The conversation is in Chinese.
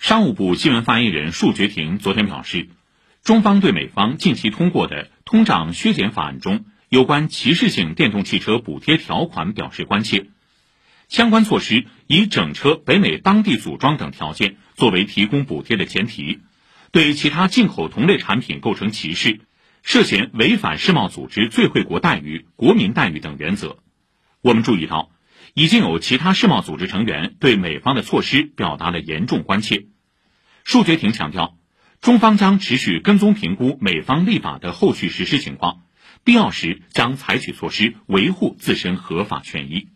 商务部新闻发言人束觉婷昨天表示，中方对美方近期通过的通胀削减法案中有关歧视性电动汽车补贴条款表示关切。相关措施以整车北美当地组装等条件作为提供补贴的前提，对其他进口同类产品构成歧视，涉嫌违反世贸组织最惠国待遇、国民待遇等原则。我们注意到。已经有其他世贸组织成员对美方的措施表达了严重关切。束觉庭强调，中方将持续跟踪评估美方立法的后续实施情况，必要时将采取措施维护自身合法权益。